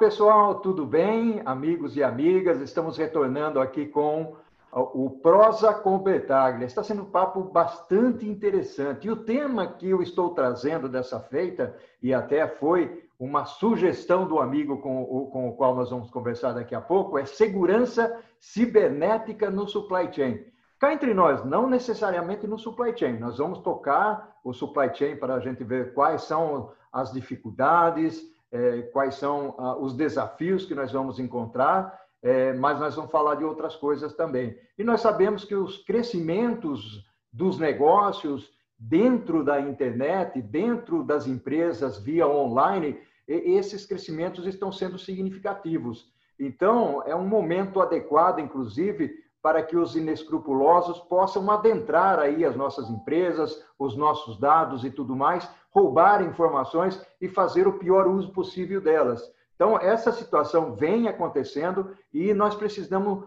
pessoal, tudo bem? Amigos e amigas, estamos retornando aqui com o Prosa com. Está sendo um papo bastante interessante. E o tema que eu estou trazendo dessa feita, e até foi uma sugestão do amigo com o, com o qual nós vamos conversar daqui a pouco, é segurança cibernética no supply chain. Cá entre nós, não necessariamente no supply chain, nós vamos tocar o supply chain para a gente ver quais são as dificuldades, é, quais são ah, os desafios que nós vamos encontrar, é, mas nós vamos falar de outras coisas também. E nós sabemos que os crescimentos dos negócios dentro da internet, dentro das empresas via online, esses crescimentos estão sendo significativos. Então, é um momento adequado, inclusive, para que os inescrupulosos possam adentrar aí as nossas empresas, os nossos dados e tudo mais, roubar informações e fazer o pior uso possível delas. Então, essa situação vem acontecendo e nós precisamos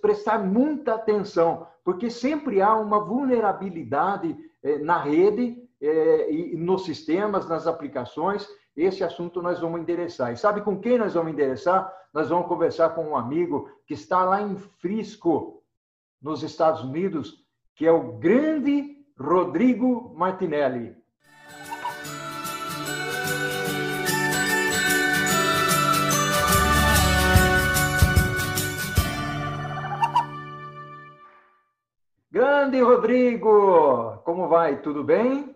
prestar muita atenção, porque sempre há uma vulnerabilidade eh, na rede eh, nos sistemas, nas aplicações. Esse assunto nós vamos endereçar. E sabe com quem nós vamos endereçar? Nós vamos conversar com um amigo que está lá em Frisco, nos Estados Unidos, que é o grande Rodrigo Martinelli. Grande Rodrigo, como vai? Tudo bem?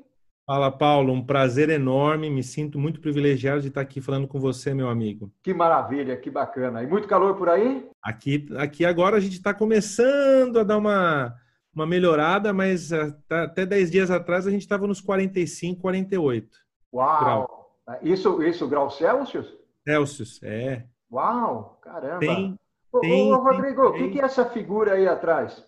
Fala, Paulo. Um prazer enorme. Me sinto muito privilegiado de estar aqui falando com você, meu amigo. Que maravilha, que bacana. E muito calor por aí? Aqui, aqui agora a gente está começando a dar uma, uma melhorada, mas até 10 dias atrás a gente estava nos 45, 48. Uau! Grau. Isso, isso, grau Celsius? Celsius, é. Uau, caramba. Tem, tem, ô, Rodrigo, o que é essa figura aí atrás?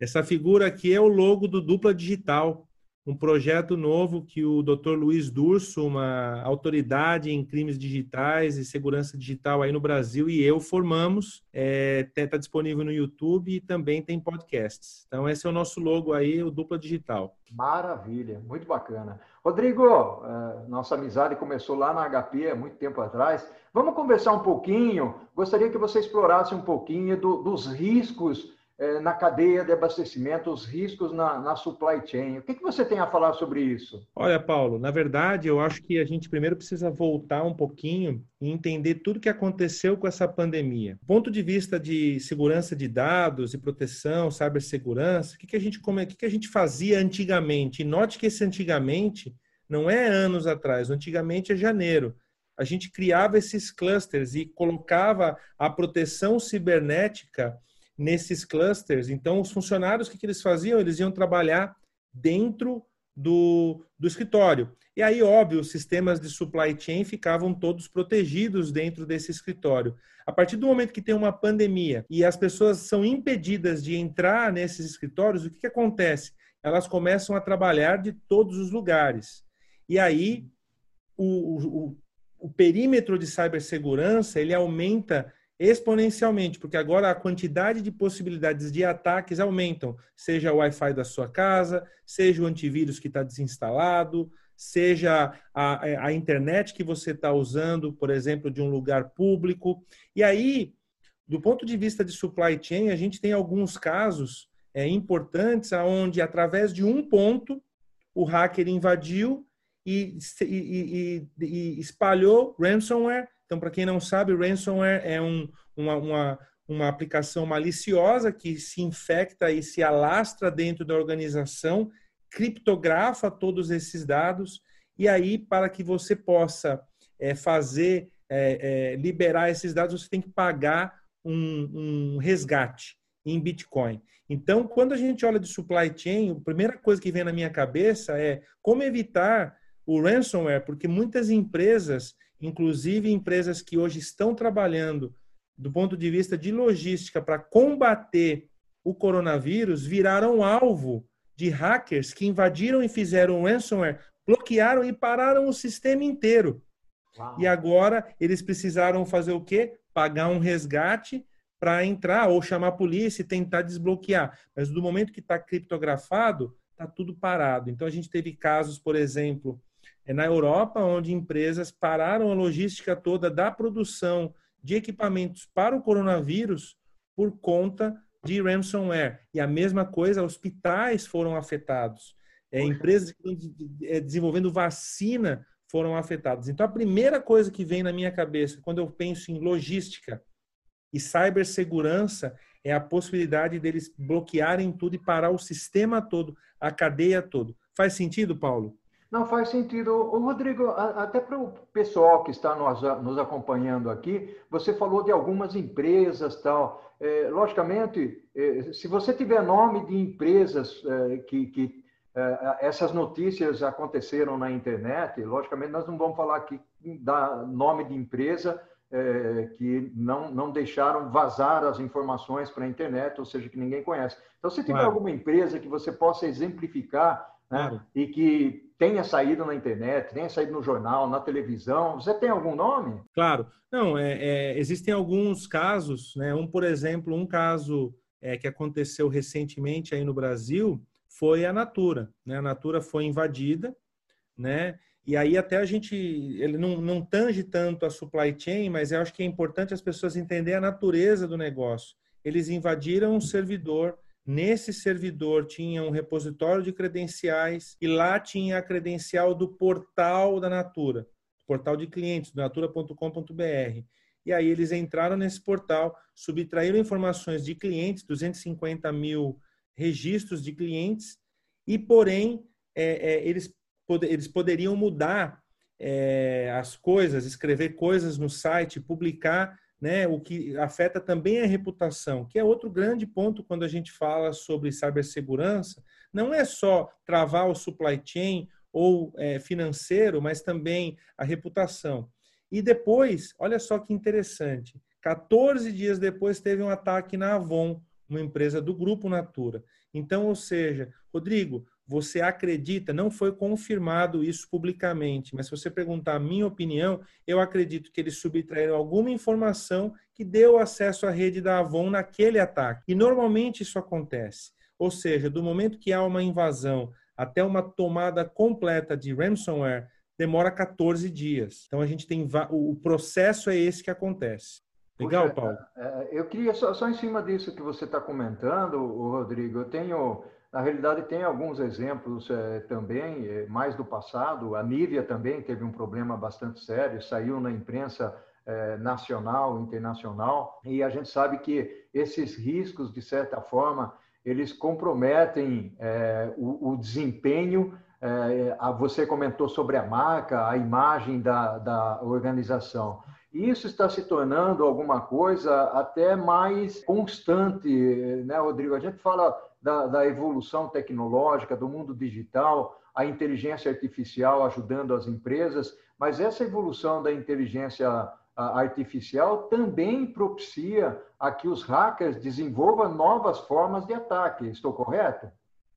Essa figura aqui é o logo do Dupla Digital, um projeto novo que o Dr. Luiz Durso, uma autoridade em crimes digitais e segurança digital aí no Brasil, e eu formamos. Está é, tá disponível no YouTube e também tem podcasts. Então, esse é o nosso logo aí, o Dupla Digital. Maravilha, muito bacana. Rodrigo, é, nossa amizade começou lá na HP há muito tempo atrás. Vamos conversar um pouquinho. Gostaria que você explorasse um pouquinho do, dos riscos é, na cadeia de abastecimento, os riscos na, na supply chain. O que, que você tem a falar sobre isso? Olha, Paulo, na verdade, eu acho que a gente primeiro precisa voltar um pouquinho e entender tudo que aconteceu com essa pandemia. Do ponto de vista de segurança de dados e proteção, cibersegurança, o que, que, a, gente, como, o que, que a gente fazia antigamente? E note que esse antigamente não é anos atrás, antigamente é janeiro a gente criava esses clusters e colocava a proteção cibernética nesses clusters. Então, os funcionários, o que, que eles faziam? Eles iam trabalhar dentro do, do escritório. E aí, óbvio, os sistemas de supply chain ficavam todos protegidos dentro desse escritório. A partir do momento que tem uma pandemia e as pessoas são impedidas de entrar nesses escritórios, o que, que acontece? Elas começam a trabalhar de todos os lugares. E aí, o, o, o perímetro de cibersegurança ele aumenta exponencialmente, porque agora a quantidade de possibilidades de ataques aumentam, seja o Wi-Fi da sua casa, seja o antivírus que está desinstalado, seja a, a internet que você está usando, por exemplo, de um lugar público. E aí, do ponto de vista de supply chain, a gente tem alguns casos é, importantes onde, através de um ponto, o hacker invadiu e, e, e, e espalhou ransomware então, para quem não sabe, ransomware é um, uma, uma, uma aplicação maliciosa que se infecta e se alastra dentro da organização, criptografa todos esses dados, e aí, para que você possa é, fazer, é, é, liberar esses dados, você tem que pagar um, um resgate em Bitcoin. Então, quando a gente olha de supply chain, a primeira coisa que vem na minha cabeça é como evitar o ransomware, porque muitas empresas inclusive empresas que hoje estão trabalhando do ponto de vista de logística para combater o coronavírus, viraram alvo de hackers que invadiram e fizeram ransomware, bloquearam e pararam o sistema inteiro. Uau. E agora eles precisaram fazer o quê? Pagar um resgate para entrar ou chamar a polícia e tentar desbloquear. Mas do momento que está criptografado, está tudo parado. Então a gente teve casos, por exemplo, É na Europa, onde empresas pararam a logística toda da produção de equipamentos para o coronavírus por conta de ransomware. E a mesma coisa, hospitais foram afetados. É, empresas que estão é, desenvolvendo vacina foram afetadas. Então, a primeira coisa que vem na minha cabeça quando eu penso em logística e cibersegurança é a possibilidade deles bloquearem tudo e parar o sistema todo, a cadeia todo. Faz sentido, Paulo? Não faz sentido. Ô, Rodrigo, até para o pessoal que está nos, nos, acompanhando aqui, você falou de algumas empresas tal. É, logicamente, é, se você tiver nome de empresas é, que, que é, essas notícias aconteceram na internet, logicamente nós não vamos falar aqui da nome de empresa é, que não, não deixaram vazar as informações para a internet, ou seja, que ninguém conhece. Então, se tiver claro. alguma empresa que você possa exemplificar né, claro. e que tenha saído na internet, tenha saído no jornal, na televisão, você tem algum nome? Claro. Não, é, é existem alguns casos, né? Um, por exemplo, um caso é, que aconteceu recentemente aí no Brasil foi a Natura. Né? A Natura foi invadida, né? E aí até a gente, ele não, não tange tanto a supply chain, mas eu acho que é importante as pessoas entenderem a natureza do negócio. Eles invadiram um servidor, nesse servidor tinha um repositório de credenciais e lá tinha a credencial do portal da Natura, portal de clientes, natura.com.br. E aí eles entraram nesse portal, subtraíram informações de clientes, 250 mil registros de clientes, e porém é, é, eles eles poderiam mudar é, as coisas, escrever coisas no site, publicar, né, o que afeta também a reputação, que é outro grande ponto quando a gente fala sobre cibersegurança. Não é só travar o supply chain ou é, financeiro, mas também a reputação. E depois, olha só que interessante, 14 dias depois teve um ataque na Avon, uma empresa do grupo Natura. Então, ou seja, Rodrigo, você acredita, não foi confirmado isso publicamente, mas se você perguntar a minha opinião, eu acredito que eles subtraíram alguma informação que deu acesso à rede da Avon naquele ataque. E normalmente isso acontece. Ou seja, do momento que há uma invasão até uma tomada completa de ransomware, demora 14 dias. Então a gente tem o processo é esse que acontece. Legal, Paulo? É, é, eu queria só, só em cima disso que você está comentando, Rodrigo, eu tenho na realidade, tem alguns exemplos é, também, é, mais do passado. A Nívia também teve um problema bastante sério, saiu na imprensa é, nacional, internacional, e a gente sabe que esses riscos, de certa forma, eles comprometem o, o, desempenho. A, você comentou sobre a marca, a imagem da, da organização. Isso está se tornando alguma coisa até mais constante, né, Rodrigo? A gente fala da, da evolução tecnológica, do mundo digital, a inteligência artificial ajudando as empresas, mas essa evolução da inteligência artificial também propicia a que os hackers desenvolvam novas formas de ataque. Estou correto?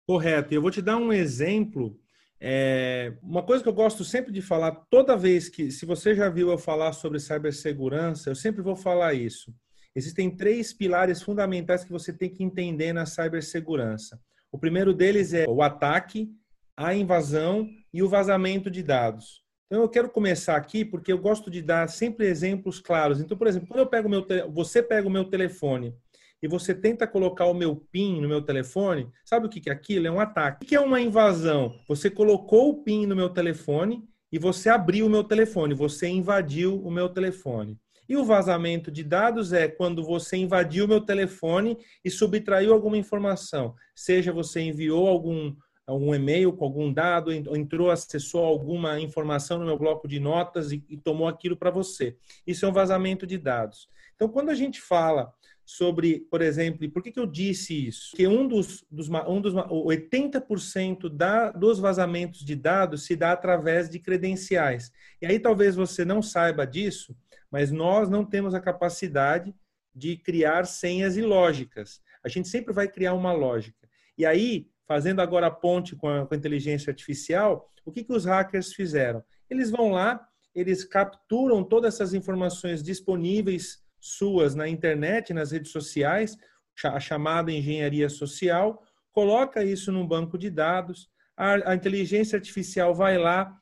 Correto. Eu vou te dar um exemplo. É, uma coisa que eu gosto sempre de falar, toda vez que, se você já viu eu falar sobre cibersegurança, eu sempre vou falar isso. Existem três pilares fundamentais que você tem que entender na cibersegurança. O primeiro deles é o ataque, a invasão e o vazamento de dados. Então eu quero começar aqui porque eu gosto de dar sempre exemplos claros. Então, por exemplo, quando eu pego meu você pega o meu telefone e você tenta colocar o meu PIN no meu telefone, sabe o que é aquilo? É um ataque. O que é uma invasão? Você colocou o PIN no meu telefone e você abriu o meu telefone, você invadiu o meu telefone. E o vazamento de dados é quando você invadiu meu telefone e subtraiu alguma informação, seja você enviou algum algum e-mail com algum dado, entrou, acessou alguma informação no meu bloco de notas e, e tomou aquilo para você. Isso é um vazamento de dados. Então, quando a gente fala sobre, por exemplo, e por que, que eu disse isso? Que um dos, dos um dos 80% da, dos vazamentos de dados se dá através de credenciais. E aí talvez você não saiba disso, mas nós não temos a capacidade de criar senhas ilógicas. A gente sempre vai criar uma lógica. E aí, fazendo agora a ponte com a, com a inteligência artificial, o que, que os hackers fizeram? Eles vão lá, eles capturam todas essas informações disponíveis suas na internet, nas redes sociais, a chamada engenharia social, coloca isso num banco de dados, a, a inteligência artificial vai lá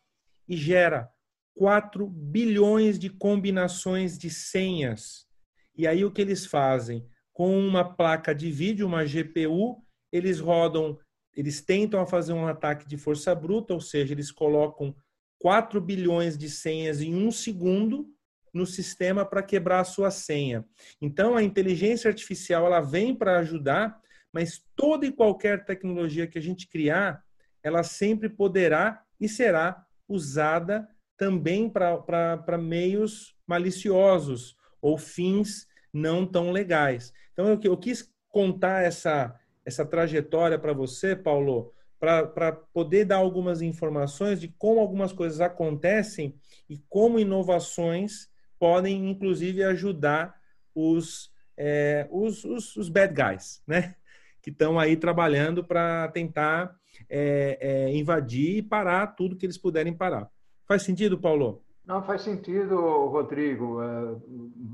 e gera 4 bilhões de combinações de senhas. E aí o que eles fazem? Com uma placa de vídeo, uma GPU, eles rodam, eles tentam fazer um ataque de força bruta, ou seja, eles colocam 4 bilhões de senhas em um segundo no sistema para quebrar a sua senha. Então, a inteligência artificial ela vem para ajudar, mas toda e qualquer tecnologia que a gente criar, ela sempre poderá e será usada também para meios maliciosos ou fins não tão legais. Então, eu, eu quis contar essa, essa trajetória para você, Paulo, para poder dar algumas informações de como algumas coisas acontecem e como inovações podem, inclusive, ajudar os, é, os, os, os, bad guys, né? Que estão aí trabalhando para tentar é, é, invadir e parar tudo que eles puderem parar. Faz sentido, Paulo? Não, faz sentido, Rodrigo. É,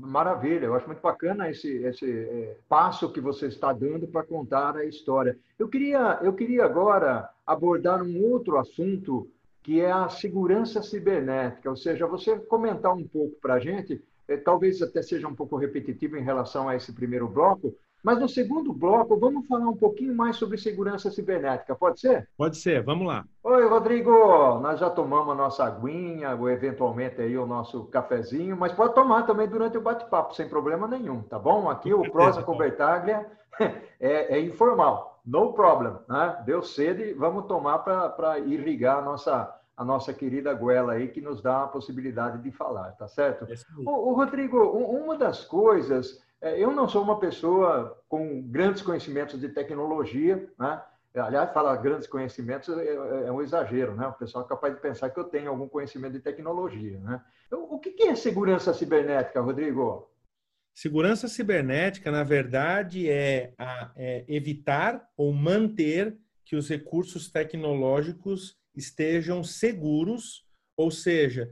maravilha. Eu acho muito bacana esse, esse é, passo que você está dando para contar a história. Eu queria, eu queria agora abordar um outro assunto que é a segurança cibernética, ou seja, você comentar um pouco para a gente, é, talvez até seja um pouco repetitivo em relação a esse primeiro bloco, mas no segundo bloco, vamos falar um pouquinho mais sobre segurança cibernética, pode ser? Pode ser, vamos lá. Oi, Rodrigo, nós já tomamos a nossa aguinha, ou eventualmente aí o nosso cafezinho, mas pode tomar também durante o bate-papo, sem problema nenhum, tá bom? Aqui o Prosa Convertaglia é, é informal, no problem, né? Deu sede, vamos tomar para irrigar a nossa, a nossa querida goela aí, que nos dá a possibilidade de falar, tá certo? O, o Rodrigo, uma das coisas é, eu não sou uma pessoa com grandes conhecimentos de tecnologia, né? Aliás, falar grandes conhecimentos é, é, é, um exagero, né? O pessoal é capaz de pensar que eu tenho algum conhecimento de tecnologia, né? Então, o que é segurança cibernética, Rodrigo? Segurança cibernética, na verdade, é, a, é evitar ou manter que os recursos tecnológicos estejam seguros, ou seja,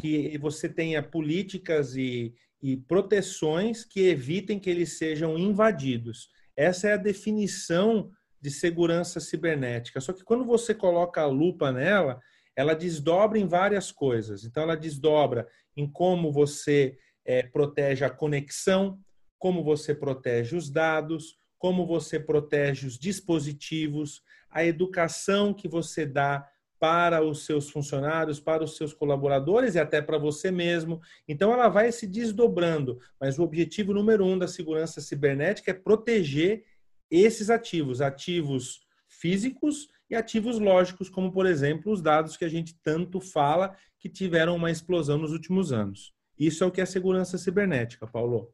que você tenha políticas e, e proteções que evitem que eles sejam invadidos. Essa é a definição de segurança cibernética. Só que quando você coloca a lupa nela, ela desdobra em várias coisas. Então, ela desdobra em como você é, protege a conexão, como você protege os dados, como você protege os dispositivos, a educação que você dá para os seus funcionários, para os seus colaboradores e até para você mesmo. Então, ela vai se desdobrando, mas o objetivo número um da segurança cibernética é proteger esses ativos, ativos físicos e ativos lógicos, como, por exemplo, os dados que a gente tanto fala que tiveram uma explosão nos últimos anos. Isso é o que é segurança cibernética, Paulo.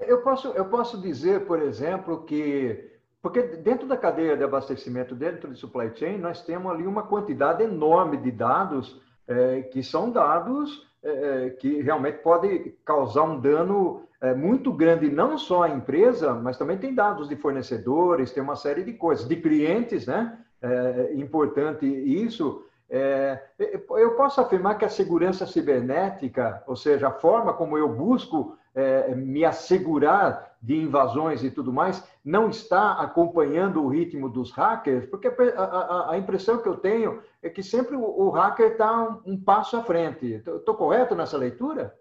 Eu posso, eu posso dizer, por exemplo, que porque dentro da cadeia de abastecimento, dentro de supply chain, nós temos ali uma quantidade enorme de dados é, que são dados é, é que realmente podem causar um dano muito grande, não só à empresa, mas também tem dados de fornecedores, tem uma série de coisas, de clientes, né? É, importante isso. É, eu posso afirmar que a segurança cibernética, ou seja, a forma como eu busco é, me assegurar de invasões e tudo mais, não está acompanhando o ritmo dos hackers, porque a, a, a impressão que eu tenho é que sempre o, o hacker está um, um, passo à frente. Estou correto nessa leitura?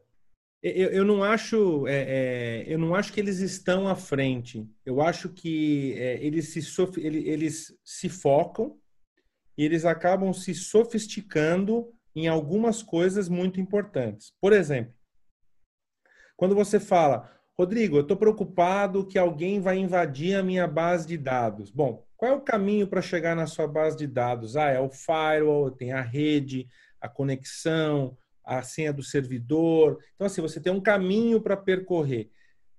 Eu, eu não acho, é, é, eu não acho que eles estão à frente. Eu acho que é, eles, se eles se focam e eles acabam se sofisticando em algumas coisas muito importantes. Por exemplo, quando você fala, Rodrigo, eu estou preocupado que alguém vai invadir a minha base de dados. Bom, qual é o caminho para chegar na sua base de dados? Ah, é o firewall, tem a rede, a conexão, a senha do servidor. Então, assim, você tem um caminho para percorrer.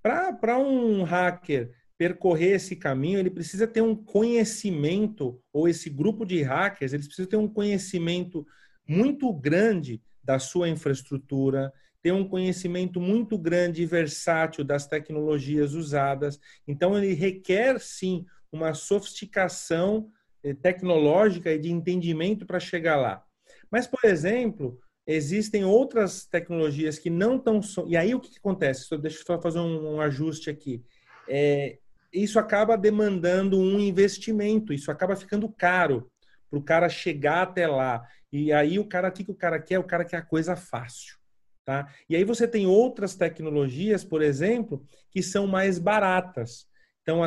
Para um hacker percorrer esse caminho, ele precisa ter um conhecimento, ou esse grupo de hackers, eles precisam ter um conhecimento muito grande da sua infraestrutura, tem um conhecimento muito grande e versátil das tecnologias usadas. Então, ele requer, sim, uma sofisticação eh, tecnológica e de entendimento para chegar lá. Mas, por exemplo, existem outras tecnologias que não estão. E aí, o que, acontece? Deixa eu só fazer um, um ajuste aqui. É, isso acaba demandando um investimento, isso acaba ficando caro. para o cara chegar até lá. E aí o cara, o que, que o cara quer? O cara quer a coisa fácil. Tá? E aí você tem outras tecnologias, por exemplo, que são mais baratas. Então,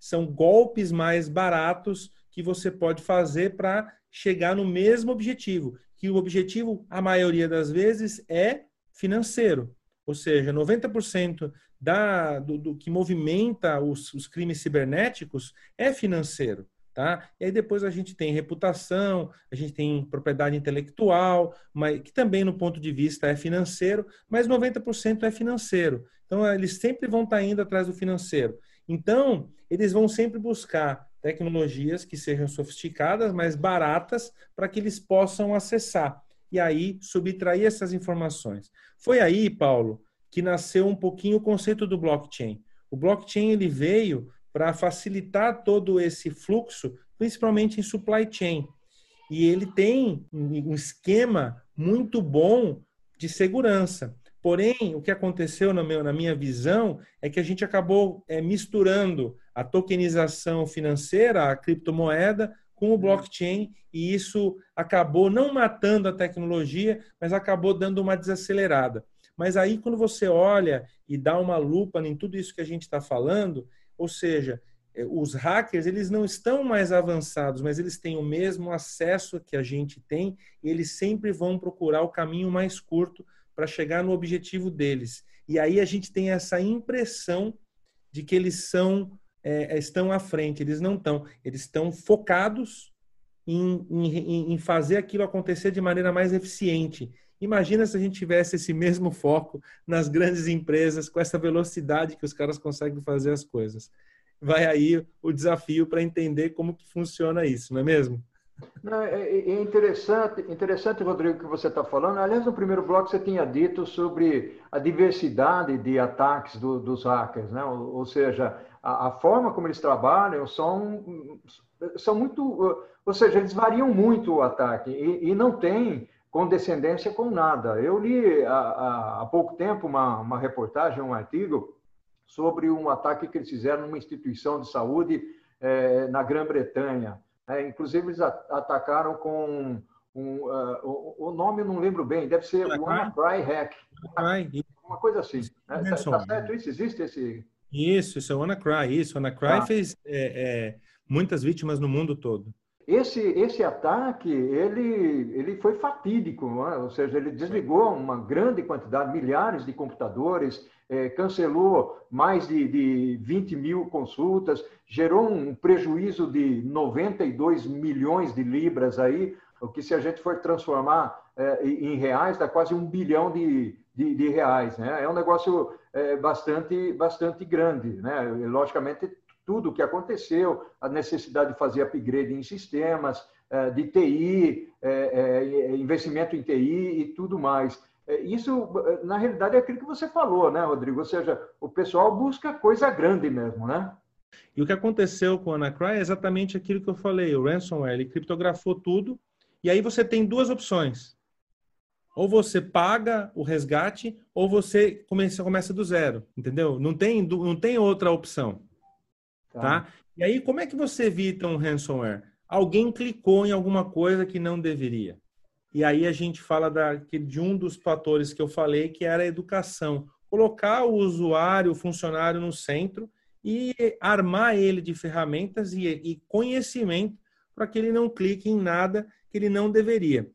são golpes mais baratos que você pode fazer para chegar no mesmo objetivo. Que o objetivo, a maioria das vezes, é financeiro. Ou seja, 90% da, do, do, que movimenta os, os crimes cibernéticos é financeiro. Tá? E aí depois a gente tem reputação, a gente tem propriedade intelectual, mas, que também no ponto de vista é financeiro, mas 90% é financeiro. Então eles sempre vão estar indo atrás do financeiro. Então, eles vão sempre buscar tecnologias que sejam sofisticadas, mas baratas, para que eles possam acessar. E aí subtrair essas informações. Foi aí, Paulo, que nasceu um pouquinho o conceito do blockchain. O blockchain ele veio para facilitar todo esse fluxo, principalmente em supply chain. E ele tem um esquema muito bom de segurança. Porém, o que aconteceu na, meu, na minha visão é que a gente acabou é, misturando a tokenização financeira, a criptomoeda, com o blockchain, e isso acabou não matando a tecnologia, mas acabou dando uma desacelerada. Mas aí, quando você olha e dá uma lupa em tudo isso que a gente está falando, ou seja, é, os hackers eles não estão mais avançados, mas eles têm o mesmo acesso que a gente tem e eles sempre vão procurar o caminho mais curto para chegar no objetivo deles. E aí a gente tem essa impressão de que eles são é, estão à frente, eles não estão, eles estão focados em, em, em fazer aquilo acontecer de maneira mais eficiente. Imagina se a gente tivesse esse mesmo foco nas grandes empresas, com essa velocidade que os caras conseguem fazer as coisas. Vai aí o desafio para entender como que funciona isso, não é mesmo? Não, é, é, é, interessante, interessante, Rodrigo, que você está falando. Aliás, no primeiro bloco você tinha dito sobre a diversidade de ataques do, dos hackers, né? ou, ou seja, a, a, forma como eles trabalham são, são muito. Ou seja, eles variam muito o ataque e, e não tem condescendência com nada. Eu li há, há pouco tempo uma, uma reportagem, um artigo, sobre um ataque que eles fizeram numa instituição de saúde é, na Grã-Bretanha. É, inclusive, eles atacaram com um, uh, o, o, nome eu não lembro bem, deve ser o WannaCry Hack. Uma coisa assim. Né? Tá certo isso? Existe esse... Isso, isso é o WannaCry. Isso, o WannaCry ah. fez é, é, muitas vítimas no mundo todo. Esse, esse ataque, ele, ele foi fatídico, é? ou seja, ele desligou uma grande quantidade, milhares de computadores, é, cancelou mais de, de 20 mil consultas, gerou um prejuízo de 92 milhões de libras aí, o que se a gente for transformar é, em reais, dá quase um bilhão de, de, de reais. Né? É um negócio é, bastante, bastante grande. Né? E, logicamente, tudo o que aconteceu, a necessidade de fazer upgrade em sistemas, eh, de TI, eh, eh, investimento em TI e tudo mais. Isso, na realidade, é aquilo que você falou, né, Rodrigo? Ou seja, o pessoal busca coisa grande mesmo, né? E o que aconteceu com o Anacry é exatamente aquilo que eu falei. O ransomware, ele criptografou tudo, e aí você tem duas opções. Ou você paga o resgate, ou você começa, começa do zero, entendeu? Não tem, não tem outra opção. Tá. tá? E aí, como é que você evita um ransomware? Alguém clicou em alguma coisa que não deveria. E aí a gente fala da, de um dos fatores que eu falei, que era a educação. Colocar o usuário, o funcionário no centro e armar ele de ferramentas e, e conhecimento para que ele não clique em nada que ele não deveria.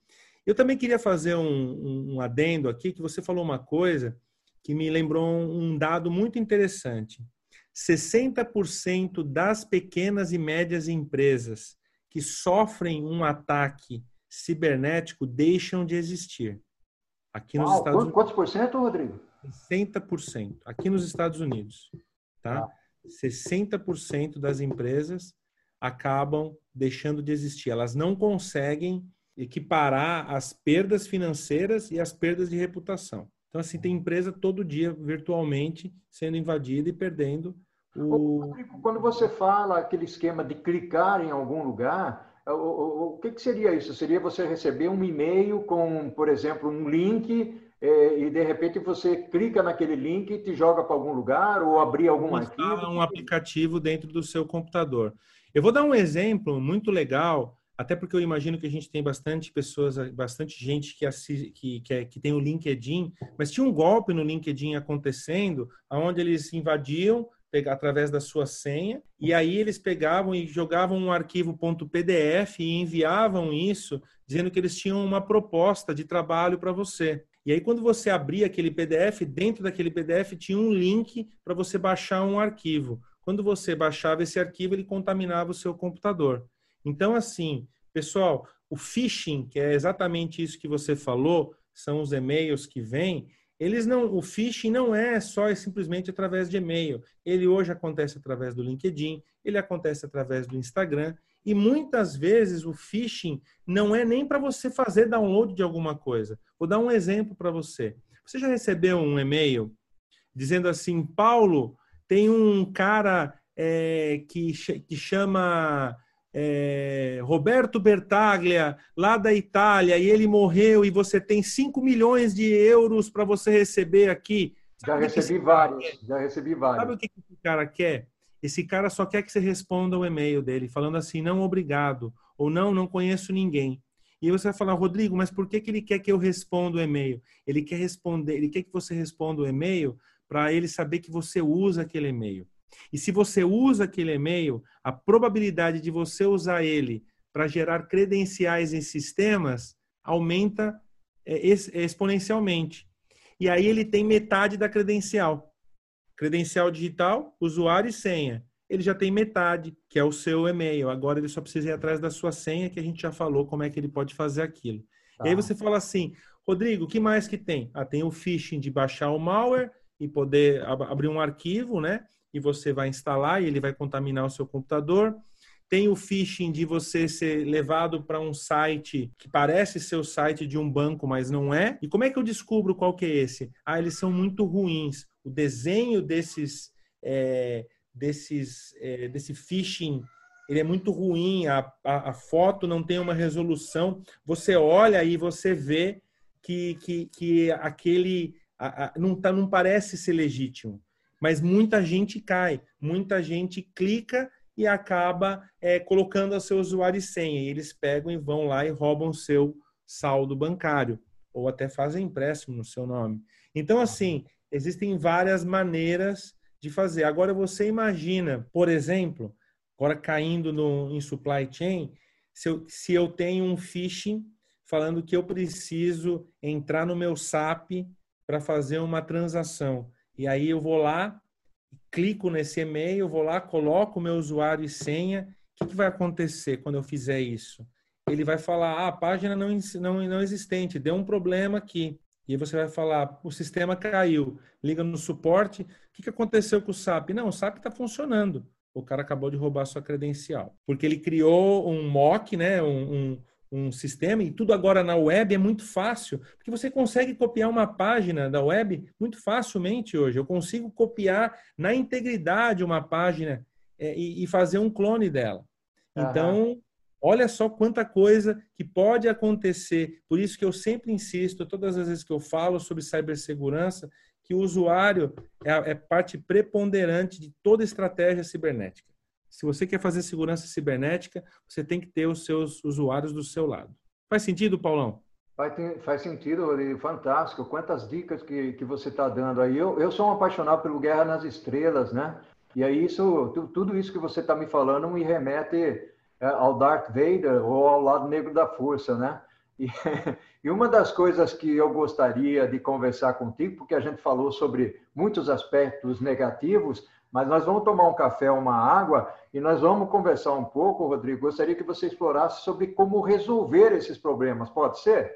Eu também queria fazer um, um adendo aqui, que você falou uma coisa que me lembrou um dado muito interessante. 60% das pequenas e médias empresas que sofrem um ataque cibernético deixam de existir. Aqui nos Uau, Estados Unidos. Quantos por cento, Rodrigo? 60%. Aqui nos Estados Unidos. Tá? Ah. 60% das empresas acabam deixando de existir. Elas não conseguem equiparar as perdas financeiras e as perdas de reputação. Então, assim, tem empresa todo dia virtualmente sendo invadida e perdendo o. Quando você fala aquele esquema de clicar em algum lugar, o, que, que, seria isso? Seria você receber um e-mail com, por exemplo, um link é, e de repente você clica naquele link e te joga para algum lugar ou abrir algum arquivo? Um aplicativo dentro do seu computador. Eu vou dar um exemplo muito legal até porque eu imagino que a gente tem bastante pessoas, bastante gente que, assiste, que, que, que tem o LinkedIn, mas tinha um golpe no LinkedIn acontecendo, onde eles invadiam através da sua senha, e aí eles pegavam e jogavam um arquivo .pdf e enviavam isso, dizendo que eles tinham uma proposta de trabalho para você. E aí quando você abria aquele PDF, dentro daquele PDF tinha um link para você baixar um arquivo. Quando você baixava esse arquivo, ele contaminava o seu computador. Então assim, pessoal, o phishing, que é exatamente isso que você falou, são os e-mails que vêm, eles não, o phishing não é só e simplesmente através de e-mail. Ele hoje acontece através do LinkedIn, ele acontece através do Instagram e muitas vezes o phishing não é nem para você fazer download de alguma coisa. Vou dar um exemplo para você. Você já recebeu um e-mail dizendo assim, Paulo, tem um cara é, que, que chama é, Roberto Bertaglia, lá da Itália, e ele morreu, e você tem 5 milhões de euros para você receber aqui. Já recebi vários, já recebi vários. Sabe o que esse cara quer? Esse cara só quer que você responda o e-mail dele, falando assim, não, obrigado, ou não, não conheço ninguém. E você vai falar, Rodrigo, mas por que, que ele quer que eu responda o e-mail? Ele quer responder, ele quer que você responda o e-mail para ele saber que você usa aquele e-mail. E se você usa aquele e-mail, a probabilidade de você usar ele para gerar credenciais em sistemas aumenta é, exponencialmente. E aí ele tem metade da credencial. Credencial digital, usuário e senha. Ele já tem metade, que é o seu e-mail. Agora ele só precisa ir atrás da sua senha, que a gente já falou como é que ele pode fazer aquilo. Tá. E aí você fala assim, Rodrigo, o que mais que tem? Ah, tem o phishing de baixar o malware e poder ab abrir um arquivo, né? E você vai instalar e ele vai contaminar o seu computador. Tem o phishing de você ser levado para um site que parece ser o site de um banco, mas não é. E como é que eu descubro qual que é esse? Ah, eles são muito ruins. O desenho desses, é, desses, é, desse phishing ele é muito ruim, a, a, a, foto não tem uma resolução. Você olha e você vê que, que, que aquele a, não, tá, não parece ser legítimo mas muita gente cai, muita gente clica e acaba é, colocando o seu usuário e senha. E eles pegam e vão lá e roubam seu saldo bancário, ou até fazem empréstimo no seu nome. Então, assim, existem várias maneiras de fazer. Agora, você imagina, por exemplo, agora caindo no, em supply chain, se eu, se eu tenho um phishing falando que eu preciso entrar no meu SAP para fazer uma transação. E aí eu vou lá, clico nesse e-mail, vou lá, coloco o meu usuário e senha. O que, que vai acontecer quando eu fizer isso? Ele vai falar, ah, a página não, não, não existente, deu um problema aqui. E você vai falar, o sistema caiu, liga no suporte, o que, que aconteceu com o SAP? Não, o SAP está funcionando. O cara acabou de roubar sua credencial. Porque ele criou um mock, né, um, um um sistema, e tudo agora na web é muito fácil, porque você consegue copiar uma página da web muito facilmente hoje. Eu consigo copiar na integridade uma página é, e, e, fazer um clone dela. Então, olha só quanta coisa que pode acontecer. Por isso que eu sempre insisto, todas as vezes que eu falo sobre cibersegurança, que o usuário é, é parte preponderante de toda estratégia cibernética. Se você quer fazer segurança cibernética, você tem que ter os seus usuários do seu lado. Faz sentido, Paulão? Faz, sentido, Rodrigo. Fantástico. Quantas dicas que, que você está dando aí. Eu, eu sou um apaixonado pelo Guerra nas Estrelas, né? E aí, isso, tudo isso que você está me falando me remete é, ao Darth Vader ou ao lado negro da força, né? E, e, uma das coisas que eu gostaria de conversar contigo, porque a gente falou sobre muitos aspectos negativos, mas nós vamos tomar um café, uma água e nós vamos conversar um pouco, Rodrigo. Gostaria que você explorasse sobre como resolver esses problemas. Pode ser?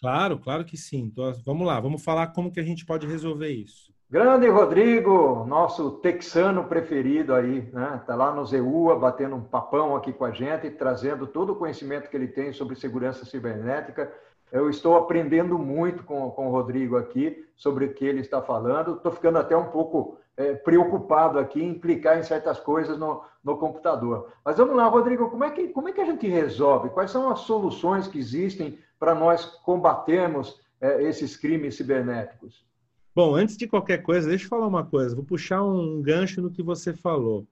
Claro, claro que sim. Então, vamos lá, vamos falar como que a gente pode resolver isso. Grande Rodrigo, nosso texano preferido aí, né? Tá lá no ZEUA, batendo um papão aqui com a gente, trazendo todo o conhecimento que ele tem sobre segurança cibernética. Eu estou aprendendo muito com, com o Rodrigo aqui sobre o que ele está falando. Estou ficando até um pouco é, preocupado aqui em clicar em certas coisas no, no computador. Mas vamos lá, Rodrigo, como é, que, como é que a gente resolve? Quais são as soluções que existem para nós combatermos é, esses crimes cibernéticos? Bom, antes de qualquer coisa, deixa eu falar uma coisa. Vou puxar um gancho no que você falou.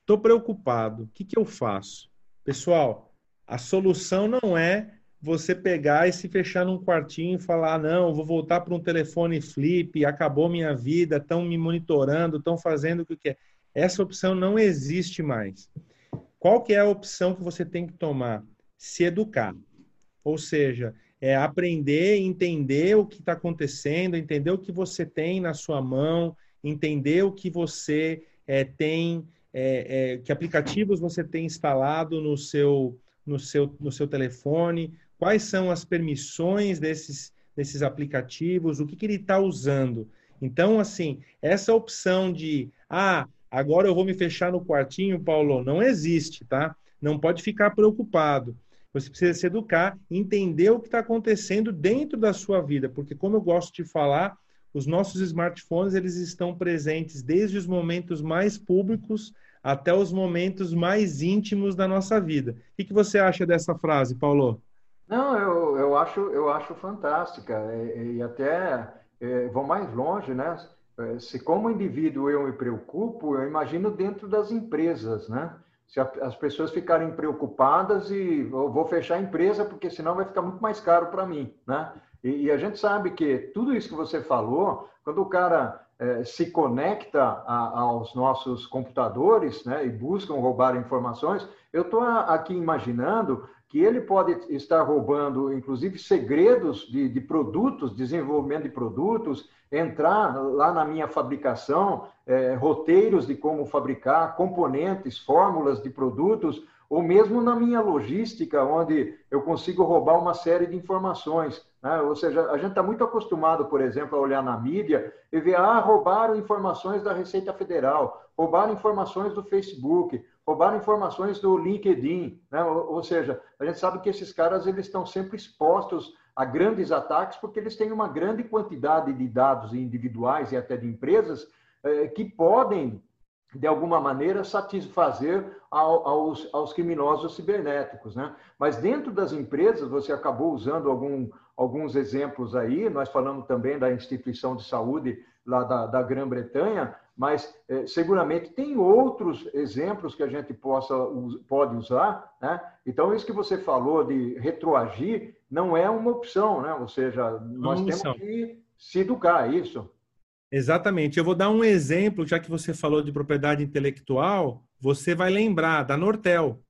Estou preocupado. O que, que eu faço? Pessoal, A solução não é você pegar e se fechar num quartinho e falar: não, vou voltar para um telefone flip, acabou minha vida, estão me monitorando, estão fazendo o que quer. Essa opção não existe mais. Qual que é a opção que você tem que tomar? Se educar. Ou seja, é aprender, entender o que está acontecendo, entender o que você tem na sua mão, entender o que você é, tem, é, é, que aplicativos você tem instalado no seu, no seu, no seu telefone, quais são as permissões desses, desses aplicativos, o que, que ele está usando. Então, assim, essa opção de, ah, agora eu vou me fechar no quartinho, Paulo, não existe, tá? Não pode ficar preocupado. Você precisa se educar, entender o que está acontecendo dentro da sua vida, porque como eu gosto de falar, os nossos smartphones eles estão presentes desde os momentos mais públicos até os momentos mais íntimos da nossa vida. O que, que você acha dessa frase, Paulo? Não, eu, eu, acho, eu acho fantástica. E, e até é, vou mais longe, né? É, se como indivíduo eu me preocupo, eu imagino dentro das empresas, né? Se a, as pessoas ficarem preocupadas e vou fechar a empresa porque senão vai ficar muito mais caro para mim, né? E, e, a gente sabe que tudo isso que você falou, quando o cara é, se conecta a, aos nossos computadores, né, e buscam roubar informações, eu estou aqui imaginando que ele pode estar roubando, inclusive, segredos de, de, produtos, desenvolvimento de produtos, entrar lá na minha fabricação, é, roteiros de como fabricar, componentes, fórmulas de produtos, ou mesmo na minha logística, onde eu consigo roubar uma série de informações. Né? Ou seja, a gente está muito acostumado, por exemplo, a olhar na mídia e ver, ah, roubaram informações da Receita Federal, roubaram informações do Facebook, roubaram informações do LinkedIn, né? ou, seja, a gente sabe que esses caras eles estão sempre expostos a grandes ataques porque eles têm uma grande quantidade de dados individuais e até de empresas eh, que podem de alguma maneira satisfazer ao, aos, aos criminosos cibernéticos, né? Mas dentro das empresas você acabou usando algum, alguns exemplos aí. Nós falamos também da instituição de saúde lá da, da Grã-Bretanha, mas é, seguramente tem outros exemplos que a gente possa, pode usar. Né? Então, isso que você falou de retroagir não é uma opção, né? ou seja, nós temos que se educar, é isso. Exatamente. Eu vou dar um exemplo, já que você falou de propriedade intelectual, você vai lembrar da Nortel.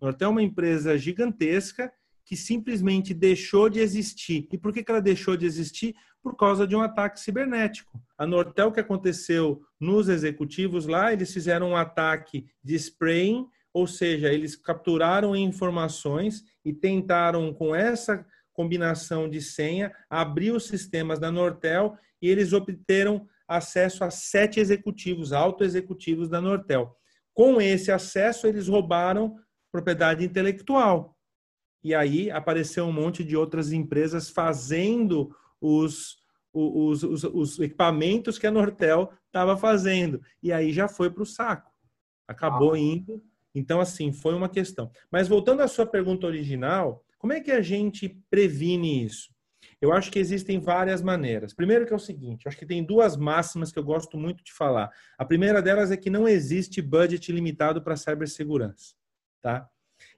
Nortel é uma empresa gigantesca que simplesmente deixou de existir. E por que, que ela deixou de existir? Por causa de um ataque cibernético. A Nortel, que aconteceu nos executivos lá, eles fizeram um ataque de spraying, ou seja, eles capturaram informações e tentaram, com essa combinação de senha, abrir os sistemas da Nortel e eles obteram acesso a sete executivos, auto-executivos da Nortel. Com esse acesso, eles roubaram propriedade intelectual. E aí apareceu um monte de outras empresas fazendo os, os, os, os equipamentos que a Nortel estava fazendo. E aí já foi para o saco. Acabou ah. indo. Então, assim, foi uma questão. Mas voltando à sua pergunta original, como é que a gente previne isso? Eu acho que existem várias maneiras. Primeiro que é o seguinte, acho que tem duas máximas que eu gosto muito de falar. A primeira delas é que não existe budget limitado para cibersegurança, tá?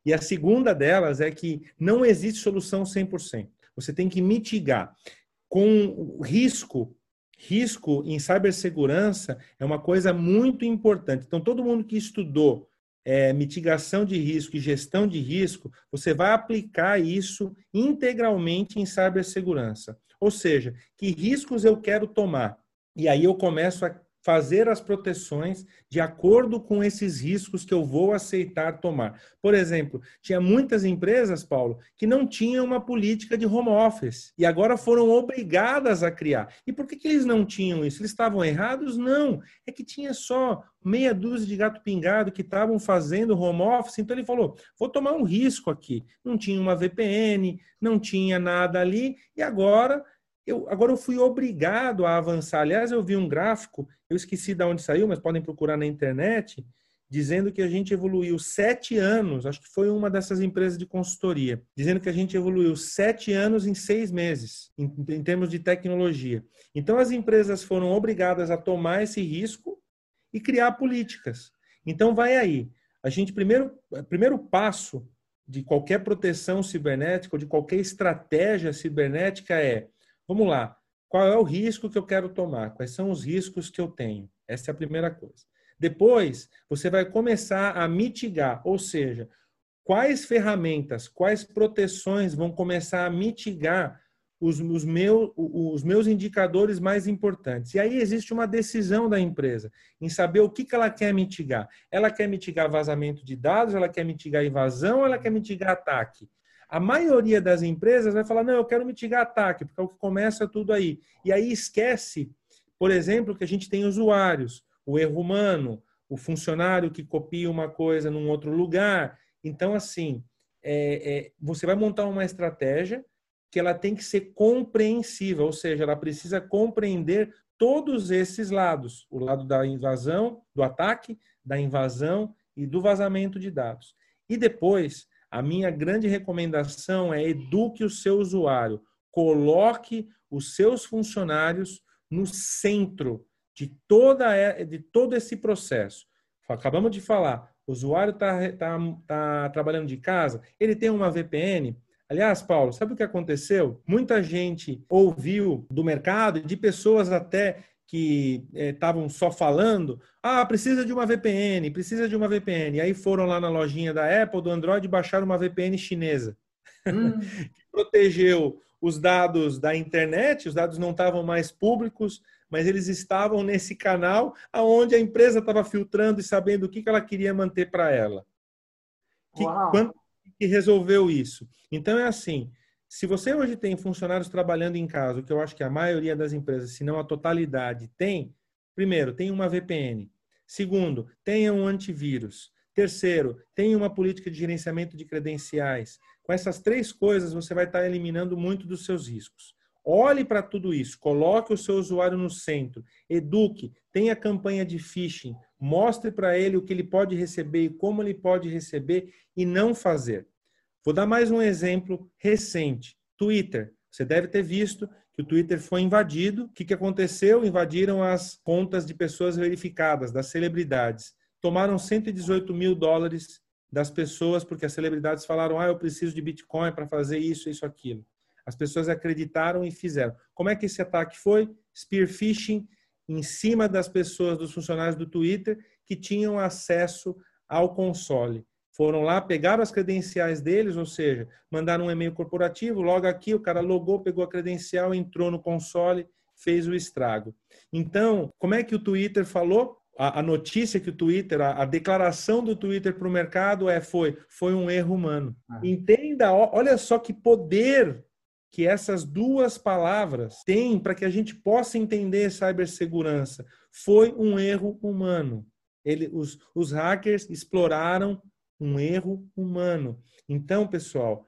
E a segunda delas é que não existe solução 100%. Você tem que mitigar. Com risco, risco em cibersegurança é uma coisa muito importante. Então, todo mundo que estudou é, mitigação de risco e gestão de risco, você vai aplicar isso integralmente em cibersegurança. Ou seja, que riscos eu quero tomar? E aí eu começo a fazer as proteções de acordo com esses riscos que eu vou aceitar tomar. Por exemplo, tinha muitas empresas, Paulo, que não tinham uma política de home office e agora foram obrigadas a criar. E por que, que eles não tinham isso? Eles estavam errados? Não. É que tinha só meia dúzia de gato pingado que estavam fazendo home office, então ele falou: vou tomar um risco aqui. Não tinha uma VPN, não tinha nada ali, e agora eu, agora eu fui obrigado a avançar. Aliás, eu vi um gráfico, eu esqueci de onde saiu, mas podem procurar na internet, dizendo que a gente evoluiu sete anos, acho que foi uma dessas empresas de consultoria, dizendo que a gente evoluiu sete anos em seis meses, em, em termos de tecnologia. Então, as empresas foram obrigadas a tomar esse risco e criar políticas. Então, vai aí. A gente, primeiro, primeiro passo de qualquer proteção cibernética ou de qualquer estratégia cibernética é: vamos lá, qual é o risco que eu quero tomar? Quais são os riscos que eu tenho? Essa é a primeira coisa. Depois, você vai começar a mitigar, ou seja, quais ferramentas, quais proteções vão começar a mitigar os, os, os meus indicadores mais importantes. E aí existe uma decisão da empresa em saber o que, que ela quer mitigar. Ela quer mitigar vazamento de dados, ela quer mitigar invasão, ela quer mitigar ataque. A maioria das empresas vai falar: não, eu quero mitigar ataque, porque é o que começa tudo aí. E aí esquece, por exemplo, que a gente tem usuários, o erro humano, o funcionário que copia uma coisa num outro lugar. Então, assim, é, é, você vai montar uma estratégia que ela tem que ser compreensiva, ou seja, ela precisa compreender todos esses lados: o lado da invasão, do ataque, da invasão e do vazamento de dados. E depois, a minha grande recomendação é eduque o seu usuário, coloque os seus funcionários no centro de, toda, de todo esse processo. Acabamos de falar, o usuário está tá, tá trabalhando de casa, ele tem uma VPN, Aliás, Paulo, sabe o que aconteceu? Muita gente ouviu do mercado, de pessoas até que estavam é, só falando, ah, precisa de uma VPN, precisa de uma VPN. E aí foram lá na lojinha da Apple, do Android, e baixaram uma VPN chinesa. Hum. que protegeu os dados da internet, os dados não estavam mais públicos, mas eles estavam nesse canal aonde a empresa estava filtrando e sabendo o que, que ela queria manter para ela. Que, quando que resolveu isso? Então é assim, se você hoje tem funcionários trabalhando em casa, o que eu acho que a maioria das empresas, se não a totalidade, tem, primeiro, tem uma VPN. Segundo, tenha um antivírus. Terceiro, tenha uma política de gerenciamento de credenciais. Com essas três coisas, você vai estar eliminando muito dos seus riscos. Olhe para tudo isso, coloque o seu usuário no centro, eduque, tenha campanha de phishing, mostre para ele o que ele pode receber e como ele pode receber e não fazer. Vou dar mais um exemplo recente. Twitter. Você deve ter visto que o Twitter foi invadido. O que, aconteceu? Invadiram as contas de pessoas verificadas, das celebridades. Tomaram 118 mil dólares das pessoas, porque as celebridades falaram: ah, eu preciso de Bitcoin para fazer isso, isso, aquilo. As pessoas acreditaram e fizeram. Como é que esse ataque foi? Spear phishing em cima das pessoas, dos funcionários do Twitter, que tinham acesso ao console foram lá, pegaram as credenciais deles, ou seja, mandaram um e-mail corporativo, logo aqui o cara logou, pegou a credencial, entrou no console, fez o estrago. Então, como é que o Twitter falou? A, a notícia que o Twitter, a, a declaração do Twitter para o mercado é foi, foi um erro humano. Ah. Entenda, olha só que poder que essas duas palavras têm para que a gente possa entender cibersegurança. Foi um erro humano. Ele, os, os hackers exploraram um erro humano. Então, pessoal,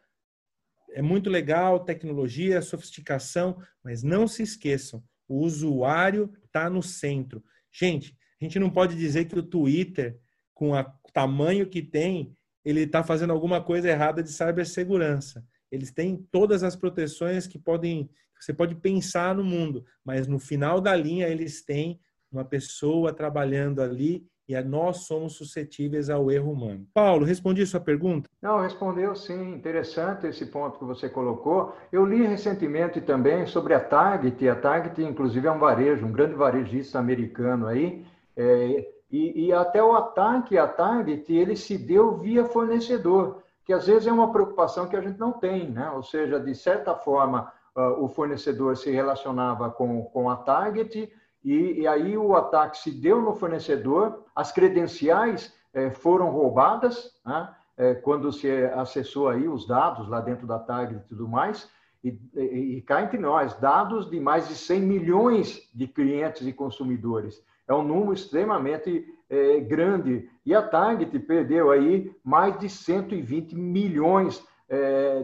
é muito legal tecnologia, sofisticação, mas não se esqueçam, o usuário está no centro. Gente, a gente não pode dizer que o Twitter, com o tamanho que tem, ele está fazendo alguma coisa errada de cibersegurança. Eles têm todas as proteções que podem, você pode pensar no mundo, mas no final da linha eles têm uma pessoa trabalhando ali e nós somos suscetíveis ao erro humano. Paulo, respondi sua pergunta? Não, respondeu sim. Interessante esse ponto que você colocou. Eu li recentemente também sobre a Target. A Target, inclusive, é um varejo, um grande varejista americano aí. É, e, e, até o ataque à Target, ele se deu via fornecedor, que às vezes é uma preocupação que a gente não tem, né? Ou seja, de certa forma, uh, o fornecedor se relacionava com, com a Target e, e, aí o ataque se deu no fornecedor, as credenciais eh, foram roubadas, né? eh, quando se acessou aí os dados lá dentro da tag e tudo mais, e, e, e cá entre nós, dados de mais de 100 milhões de clientes e consumidores. É um número extremamente eh, grande. E a Target perdeu aí mais de 120 milhões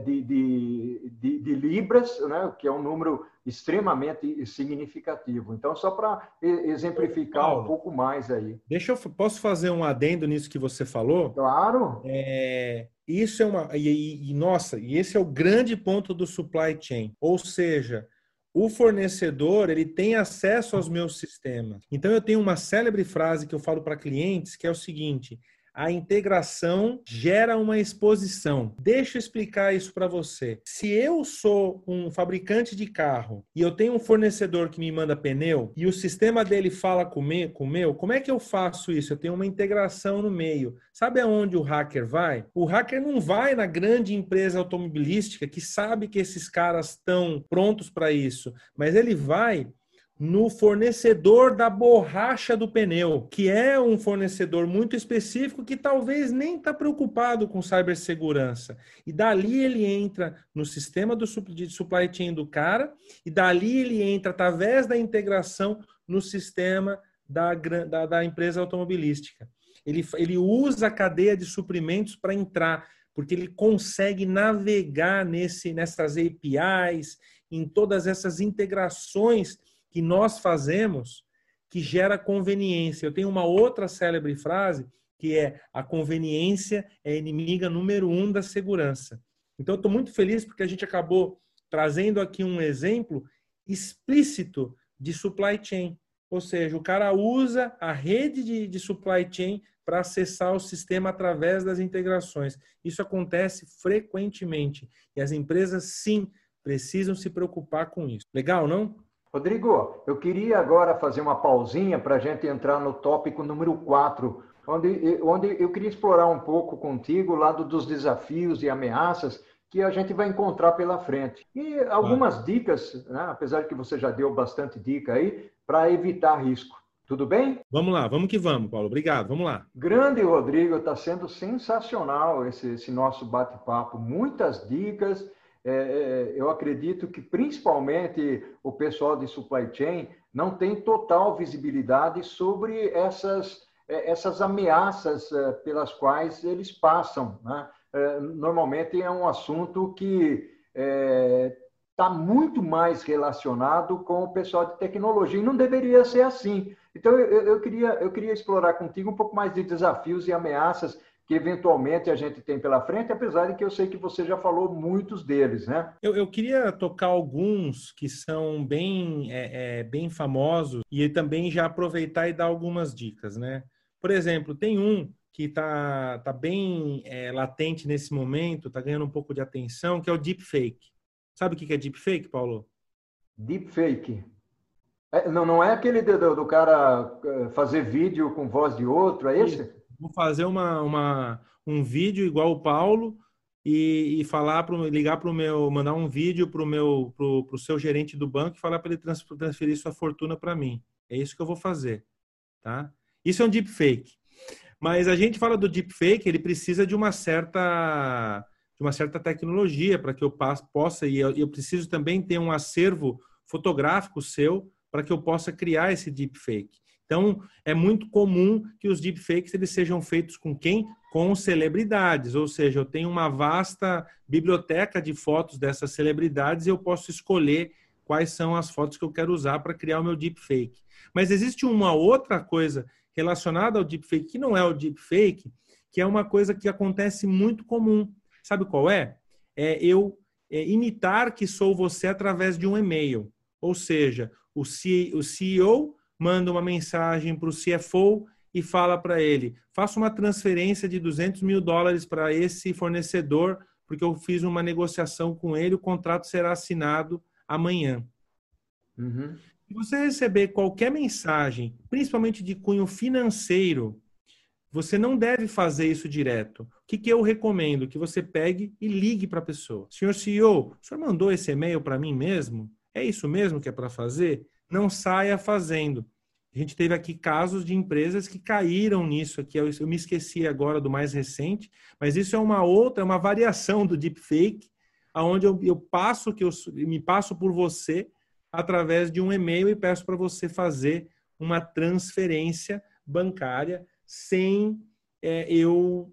de, de, de, de, libras, né, que é um número extremamente significativo. Então, só para exemplificar Paulo, um pouco mais aí. Deixa eu posso fazer um adendo nisso que você falou? Claro. É, isso é uma e, e nossa, e esse é o grande ponto do supply chain, ou seja, o fornecedor ele tem acesso aos meus sistemas. Então eu tenho uma célebre frase que eu falo para clientes que é o seguinte: a integração gera uma exposição. Deixa eu explicar isso para você. Se eu sou um fabricante de carro e eu tenho um fornecedor que me manda pneu e o sistema dele fala com o meu, como é que eu faço isso? Eu tenho uma integração no meio. Sabe aonde o hacker vai? O hacker não vai na grande empresa automobilística que sabe que esses caras estão prontos para isso, mas ele vai no fornecedor da borracha do pneu, que é um fornecedor muito específico que talvez nem está preocupado com cibersegurança. E dali ele entra no sistema do de supply chain do cara, e dali ele entra através da integração no sistema da, da, da empresa automobilística. Ele, ele usa a cadeia de suprimentos para entrar, porque ele consegue navegar nesse, nessas APIs, em todas essas integrações que nós fazemos que gera conveniência. Eu tenho uma outra célebre frase que é a conveniência é inimiga número um da segurança. Então, estou muito feliz porque a gente acabou trazendo aqui um exemplo explícito de supply chain. Ou seja, o cara usa a rede de, de supply chain para acessar o sistema através das integrações. Isso acontece frequentemente e as empresas, sim, precisam se preocupar com isso. Legal, não? Rodrigo, eu queria agora fazer uma pausinha para a gente entrar no tópico número 4, onde, onde eu queria explorar um pouco contigo o lado dos desafios e ameaças que a gente vai encontrar pela frente. E algumas ah. dicas, né, apesar de que você já deu bastante dica aí, para evitar risco. Tudo bem? Vamos lá, vamos que vamos, Paulo. Obrigado, vamos lá. Grande Rodrigo, está sendo sensacional esse, esse nosso bate-papo. Muitas dicas é, é, eu acredito que principalmente o pessoal de supply chain não tem total visibilidade sobre essas, é, essas ameaças pelas quais eles passam. Né? Normalmente é um assunto que está muito mais relacionado com o pessoal de tecnologia e não deveria ser assim. Então, eu, eu, queria, eu queria explorar contigo um pouco mais de desafios e ameaças que eventualmente a gente tem pela frente, apesar de que eu sei que você já falou muitos deles, né? Eu, eu queria tocar alguns que são bem, é, é, bem famosos e também já aproveitar e dar algumas dicas, né? Por exemplo, tem um que está tá bem é, latente nesse momento, está ganhando um pouco de atenção, que é o deepfake. Sabe o que é deepfake, Paulo? Deepfake. É, não, não é aquele do, do cara é, fazer vídeo com voz de outro, é esse? Vou fazer uma, uma, um vídeo igual o Paulo e, e falar para ligar para o meu, mandar um vídeo para o meu, pro, pro seu gerente do banco e falar para ele transferir sua fortuna para mim. É isso que eu vou fazer, tá? Isso é um deepfake. Mas a gente fala do deepfake, ele precisa de uma certa de uma certa tecnologia para que eu possa e eu preciso também ter um acervo fotográfico seu para que eu possa criar esse deepfake. Então, é muito comum que os deepfakes eles sejam feitos com quem? Com celebridades, ou seja, eu tenho uma vasta biblioteca de fotos dessas celebridades e eu posso escolher quais são as fotos que eu quero usar para criar o meu deepfake. Mas existe uma outra coisa relacionada ao deepfake que não é o deepfake, que é uma coisa que acontece muito comum. Sabe qual é? É eu é, imitar que sou você através de um e-mail. Ou seja, o CEO manda uma mensagem para o CFO e fala para ele: faça uma transferência de 200 mil dólares para esse fornecedor, porque eu fiz uma negociação com ele, o contrato será assinado amanhã. Uhum. Se você receber qualquer mensagem, principalmente de cunho financeiro, você não deve fazer isso direto. O que, que eu recomendo? Que você pegue e ligue para a pessoa. Senhor CEO, o senhor mandou esse e-mail para mim mesmo? É isso mesmo que é para fazer? Não saia fazendo. A gente teve aqui casos de empresas que caíram nisso aqui. Eu, eu me esqueci agora do mais recente, mas isso é uma outra, é uma variação do deepfake, aonde eu, eu passo que eu me passo por você através de um e-mail e peço para você fazer uma transferência bancária sem é, eu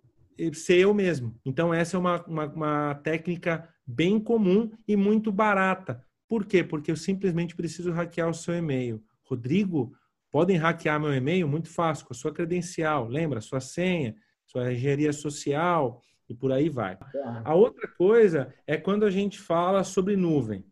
ser eu mesmo. Então, essa é uma, uma, uma técnica bem comum e muito barata. Por quê? Porque eu simplesmente preciso hackear o seu e-mail. Rodrigo, podem hackear meu e-mail muito fácil, com a sua credencial, lembra? Sua senha, sua engenharia social e por aí vai. A outra coisa é quando a gente fala sobre nuvem.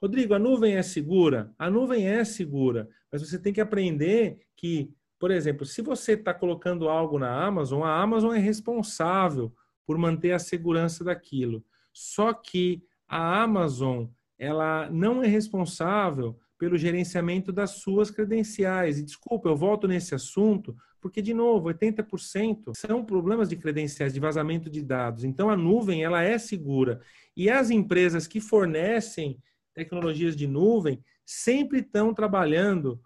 Rodrigo, a nuvem é segura? A nuvem é segura, mas você tem que aprender que por exemplo, se você está colocando algo na Amazon, a Amazon é responsável por manter a segurança daquilo. Só que a Amazon ela não é responsável pelo gerenciamento das suas credenciais. E desculpa, eu volto nesse assunto, porque, de novo, 80% são problemas de credenciais, de vazamento de dados. Então, a nuvem ela é segura. E as empresas que fornecem tecnologias de nuvem sempre estão trabalhando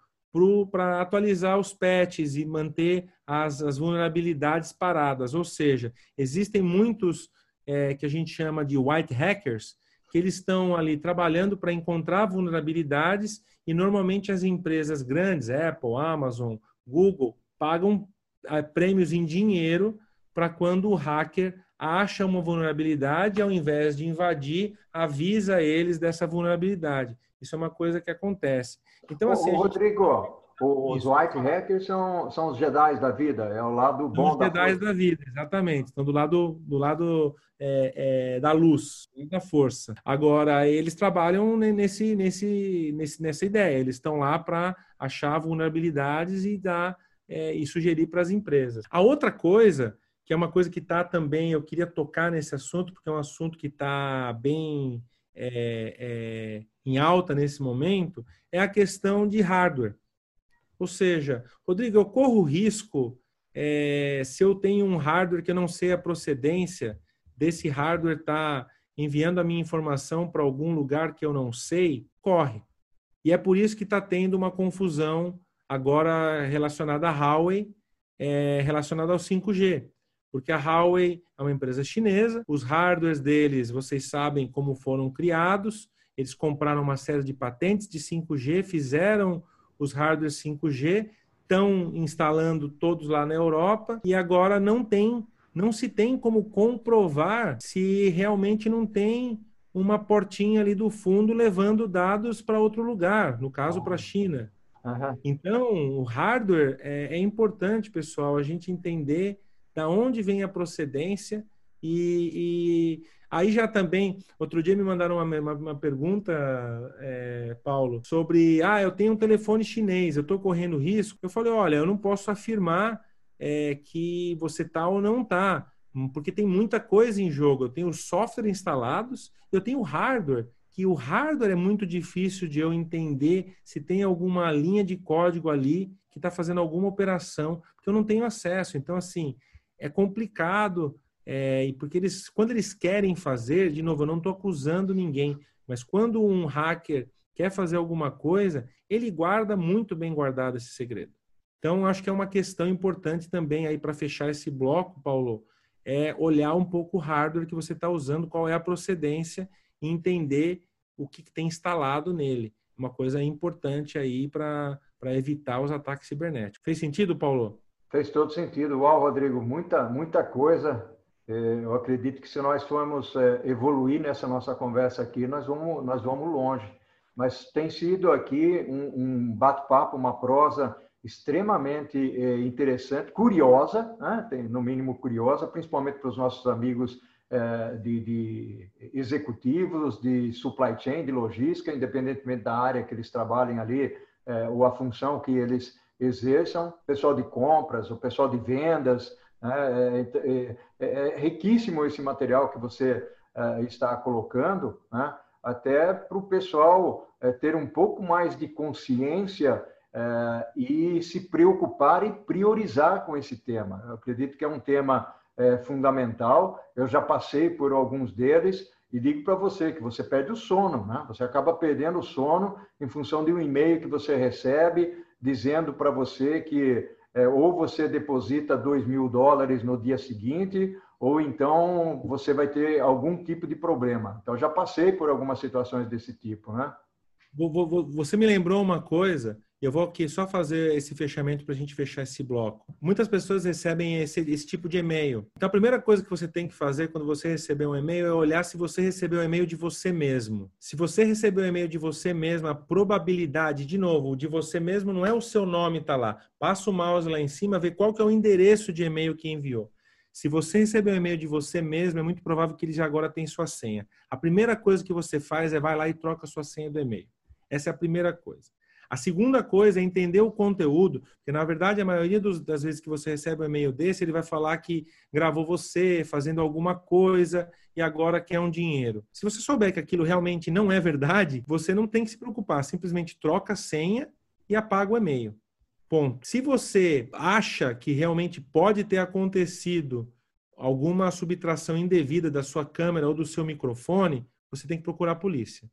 para atualizar os patches e manter as, as, vulnerabilidades paradas. Ou seja, existem muitos é, que a gente chama de white hackers, que eles estão ali trabalhando para encontrar vulnerabilidades e normalmente as empresas grandes, Apple, Amazon, Google, pagam é, prêmios em dinheiro para quando o hacker acha uma vulnerabilidade, ao invés de invadir, avisa eles dessa vulnerabilidade. Isso é uma coisa que acontece. Então, assim. Ô, gente... Rodrigo, os Isso. white hackers são, são os Jedi da vida, é o lado bom os da Jedi da vida, exatamente. Estão do lado, do lado é, é, da luz, da força. Agora, eles trabalham nesse, nesse, nesse, nessa ideia. Eles estão lá para achar vulnerabilidades e dar é, e sugerir para as empresas. A outra coisa que é uma coisa que está também, eu queria tocar nesse assunto, porque é um assunto que está bem é, é, em alta nesse momento, é a questão de hardware. Ou seja, Rodrigo, eu corro risco é, se eu tenho um hardware que eu não sei a procedência desse hardware estar tá enviando a minha informação para algum lugar que eu não sei, corre. E é por isso que está tendo uma confusão agora relacionada à Huawei, é, relacionada ao 5G porque a Huawei é uma empresa chinesa, os hardwares deles, vocês sabem como foram criados, eles compraram uma série de patentes de 5G, fizeram os hardwares 5G, estão instalando todos lá na Europa e agora não tem, não se tem como comprovar se realmente não tem uma portinha ali do fundo levando dados para outro lugar, no caso para a China. Uhum. Então, o hardware é, é importante, pessoal, a gente entender da onde vem a procedência e aí já também outro dia me mandaram uma, uma, uma pergunta é, Paulo sobre ah eu tenho um telefone chinês eu estou correndo risco eu falei olha eu não posso afirmar é, que você tá ou não tá porque tem muita coisa em jogo eu tenho software instalados eu tenho hardware que o hardware é muito difícil de eu entender se tem alguma linha de código ali que está fazendo alguma operação, porque eu não tenho acesso. Então, assim, é complicado, é, porque eles, quando eles querem fazer, de novo, eu não estou acusando ninguém, mas quando um hacker quer fazer alguma coisa, ele guarda muito bem guardado esse segredo. Então, acho que é uma questão importante também aí para fechar esse bloco, Paulo, é olhar um pouco o hardware que você está usando, qual é a procedência e entender o que, que tem instalado nele. Uma coisa importante aí para evitar os ataques cibernéticos. Fez sentido, Paulo? Fez todo sentido. Uau, Rodrigo, muita, muita coisa. É, eu acredito que se nós formos é, evoluir nessa nossa conversa aqui, nós vamos, nós vamos longe. Mas tem sido aqui um, um bate-papo, uma prosa extremamente é, interessante, curiosa, né? No mínimo curiosa, principalmente para os nossos amigos de, de, executivos, de supply chain, de logística, independentemente da área que eles trabalhem ali, ou a função que eles exerçam, pessoal de compras, o pessoal de vendas. Né? É, é, é, é, riquíssimo esse material que você é, está colocando, né? até para o pessoal é, ter um pouco mais de consciência e se preocupar e priorizar com esse tema. Eu acredito que é um tema fundamental. Eu já passei por alguns deles e digo para você que você perde o sono, né? Você acaba perdendo o sono em função de um e-mail que você recebe, dizendo para você que é, ou você deposita 2 mil dólares no dia seguinte, ou então você vai ter algum tipo de problema. Então, já passei por algumas situações desse tipo, né? Você me lembrou uma coisa eu vou aqui só fazer esse fechamento para a gente fechar esse bloco. Muitas pessoas recebem esse, esse, tipo de e-mail. Então, a primeira coisa que você tem que fazer quando você receber um e-mail é olhar se você recebeu um e-mail de você mesmo. Se você recebeu um e-mail de você mesmo, a probabilidade, de novo, de você mesmo não é o seu nome tá lá. Passa o mouse lá em cima, vê qual que é o endereço de e-mail que enviou. Se você recebeu um e-mail de você mesmo, é muito provável que ele já agora tem sua senha. A primeira coisa que você faz é vai lá e troca a sua senha do e-mail. Essa é a primeira coisa. A segunda coisa é entender o conteúdo, porque na verdade a maioria dos, das vezes que você recebe um e-mail desse, ele vai falar que gravou você fazendo alguma coisa e agora quer um dinheiro. Se você souber que aquilo realmente não é verdade, você não tem que se preocupar, simplesmente troca a senha e apaga o e-mail. Ponto. Se você acha que realmente pode ter acontecido alguma subtração indevida da sua câmera ou do seu microfone, você tem que procurar a polícia.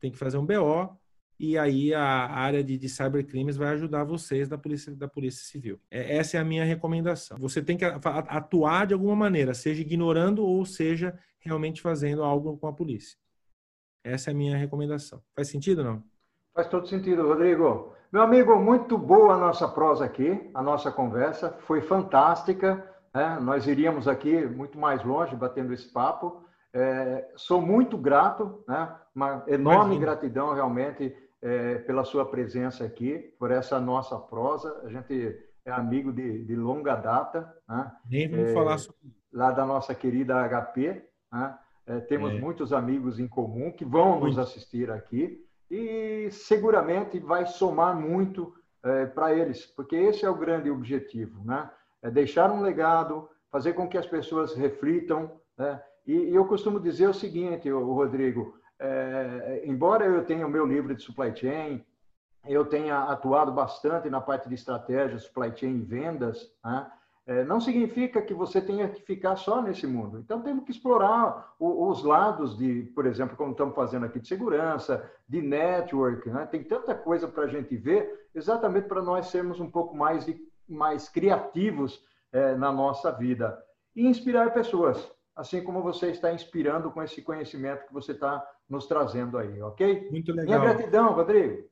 Tem que fazer um BO, e aí a área de, de cybercrimes vai ajudar vocês da polícia da polícia civil. É, essa é a minha recomendação. Você tem que atuar de alguma maneira, seja ignorando ou seja realmente fazendo algo com a polícia. Essa é a minha recomendação. Faz sentido não? Faz todo sentido, Rodrigo. Meu amigo, muito boa a nossa prosa aqui, a nossa conversa foi fantástica. Né? Nós iríamos aqui muito mais longe batendo esse papo. É, sou muito grato, né? uma enorme Imagina. gratidão realmente é, pela sua presença aqui, por essa nossa prosa. A gente é amigo de, de longa data. Né? Nem vamos é, falar sobre Lá da nossa querida HP. Né? É, temos é. muitos amigos em comum que vão muito. nos assistir aqui e seguramente vai somar muito é, para eles, porque esse é o grande objetivo, né? É deixar um legado, fazer com que as pessoas reflitam, né? E, e eu costumo dizer o seguinte, o Rodrigo, é, embora eu tenha o meu livro de supply chain, eu tenha atuado bastante na parte de estratégia, supply chain e vendas, né? é, não significa que você tenha que ficar só nesse mundo. Então, temos que explorar o, os lados de, por exemplo, como estamos fazendo aqui, de segurança, de network. Né? Tem tanta coisa para a gente ver, exatamente para nós sermos um pouco mais, mais criativos é, na nossa vida. E inspirar pessoas, assim como você está inspirando com esse conhecimento que você está nos trazendo aí, ok? Muito legal. Minha gratidão, Rodrigo.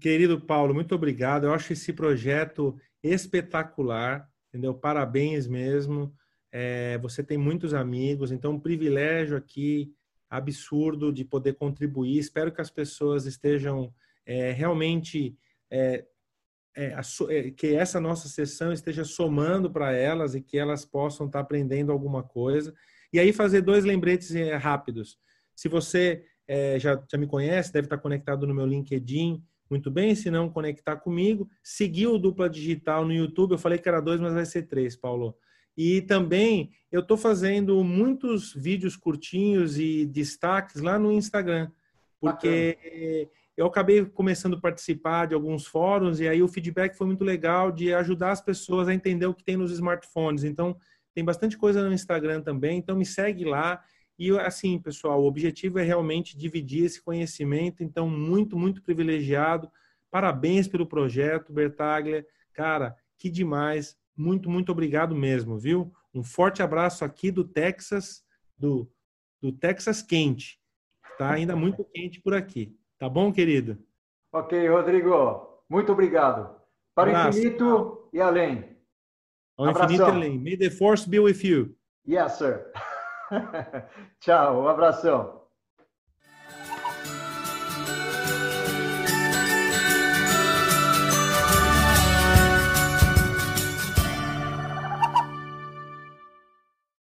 Querido Paulo, muito obrigado. Eu acho esse projeto espetacular, entendeu? Parabéns mesmo. É, você tem muitos amigos, então um privilégio aqui absurdo de poder contribuir. Espero que as pessoas estejam é, realmente é, é, é que essa nossa sessão esteja somando para elas e que elas possam estar tá aprendendo alguma coisa. E aí fazer dois lembretes é, rápidos. Se você é, já, já me conhece, deve estar conectado no meu LinkedIn, muito bem. Se não, conectar comigo. Seguir o Dupla Digital no YouTube. Eu falei que era dois, mas vai ser três, Paulo. E também eu estou fazendo muitos vídeos curtinhos e destaques lá no Instagram, porque Bacana. Eu acabei começando a participar de alguns fóruns e aí o feedback foi muito legal de ajudar as pessoas a entender o que tem nos smartphones. Então, tem bastante coisa no Instagram também, então me segue lá e assim, pessoal, o objetivo é realmente dividir esse conhecimento, então muito, muito privilegiado. Parabéns pelo projeto, Bertaglia. Cara, que demais. Muito, muito obrigado mesmo, viu? Um forte abraço aqui do Texas, do, do Texas quente. Tá ainda muito quente por aqui. Tá bom, querido? Ok, Rodrigo. Muito obrigado. Para o infinito e além. Ao infinito e além. May the force be with you. Yes, sir. Tchau, um abração.